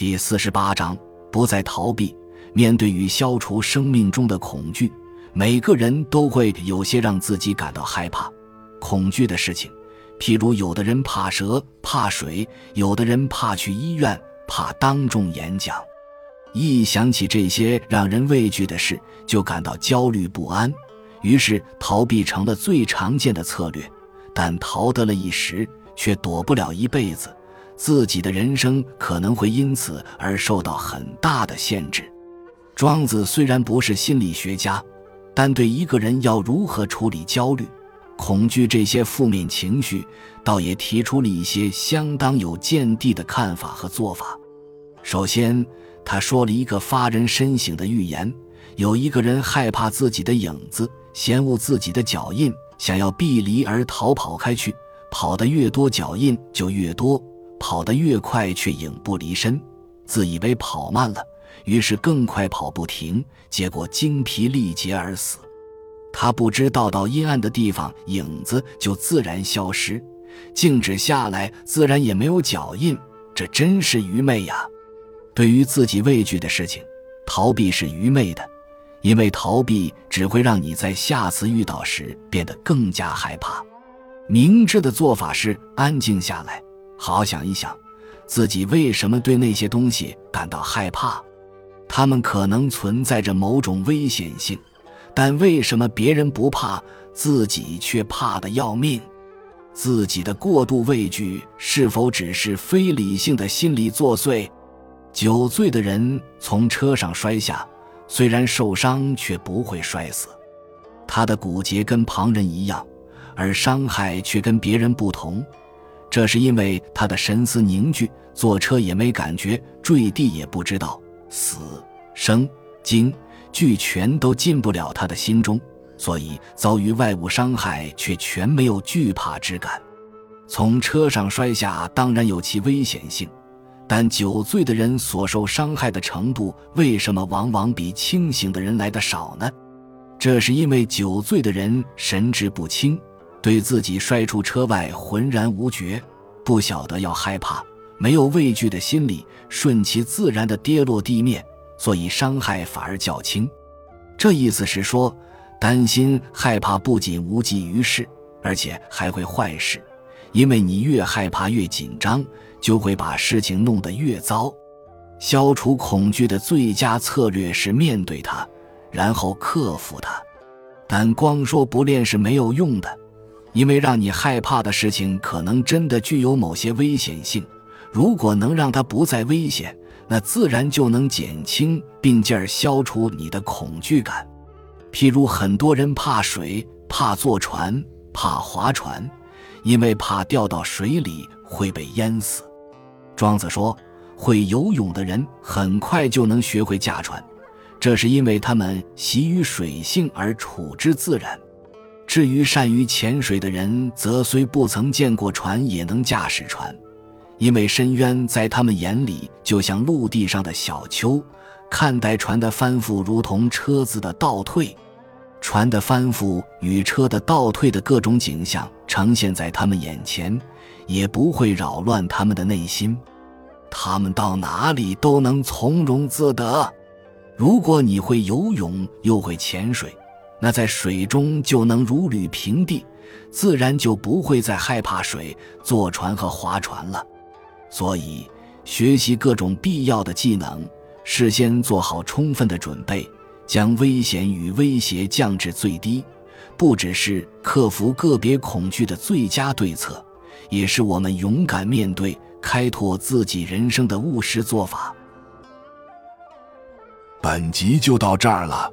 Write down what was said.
第四十八章不再逃避。面对与消除生命中的恐惧，每个人都会有些让自己感到害怕、恐惧的事情。譬如，有的人怕蛇、怕水；有的人怕去医院、怕当众演讲。一想起这些让人畏惧的事，就感到焦虑不安，于是逃避成了最常见的策略。但逃得了一时，却躲不了一辈子。自己的人生可能会因此而受到很大的限制。庄子虽然不是心理学家，但对一个人要如何处理焦虑、恐惧这些负面情绪，倒也提出了一些相当有见地的看法和做法。首先，他说了一个发人深省的寓言：有一个人害怕自己的影子，嫌恶自己的脚印，想要避离而逃跑开去，跑得越多，脚印就越多。跑得越快，却影不离身，自以为跑慢了，于是更快跑不停，结果精疲力竭而死。他不知道到阴暗的地方，影子就自然消失，静止下来，自然也没有脚印。这真是愚昧呀！对于自己畏惧的事情，逃避是愚昧的，因为逃避只会让你在下次遇到时变得更加害怕。明智的做法是安静下来。好好想一想，自己为什么对那些东西感到害怕？他们可能存在着某种危险性，但为什么别人不怕，自己却怕得要命？自己的过度畏惧是否只是非理性的心理作祟？酒醉的人从车上摔下，虽然受伤，却不会摔死。他的骨节跟旁人一样，而伤害却跟别人不同。这是因为他的神思凝聚，坐车也没感觉，坠地也不知道，死生惊惧全都进不了他的心中，所以遭遇外物伤害却全没有惧怕之感。从车上摔下当然有其危险性，但酒醉的人所受伤害的程度为什么往往比清醒的人来的少呢？这是因为酒醉的人神志不清。对自己摔出车外浑然无觉，不晓得要害怕，没有畏惧的心理，顺其自然的跌落地面，所以伤害反而较轻。这意思是说，担心害怕不仅无济于事，而且还会坏事，因为你越害怕越紧张，就会把事情弄得越糟。消除恐惧的最佳策略是面对它，然后克服它，但光说不练是没有用的。因为让你害怕的事情可能真的具有某些危险性，如果能让它不再危险，那自然就能减轻并进而消除你的恐惧感。譬如很多人怕水，怕坐船，怕划船，因为怕掉到水里会被淹死。庄子说，会游泳的人很快就能学会驾船，这是因为他们习于水性而处之自然。至于善于潜水的人，则虽不曾见过船，也能驾驶船，因为深渊在他们眼里就像陆地上的小丘，看待船的翻覆如同车子的倒退，船的翻覆与车的倒退的各种景象呈现在他们眼前，也不会扰乱他们的内心，他们到哪里都能从容自得。如果你会游泳，又会潜水。那在水中就能如履平地，自然就不会再害怕水、坐船和划船了。所以，学习各种必要的技能，事先做好充分的准备，将危险与威胁降至最低，不只是克服个别恐惧的最佳对策，也是我们勇敢面对、开拓自己人生的务实做法。本集就到这儿了。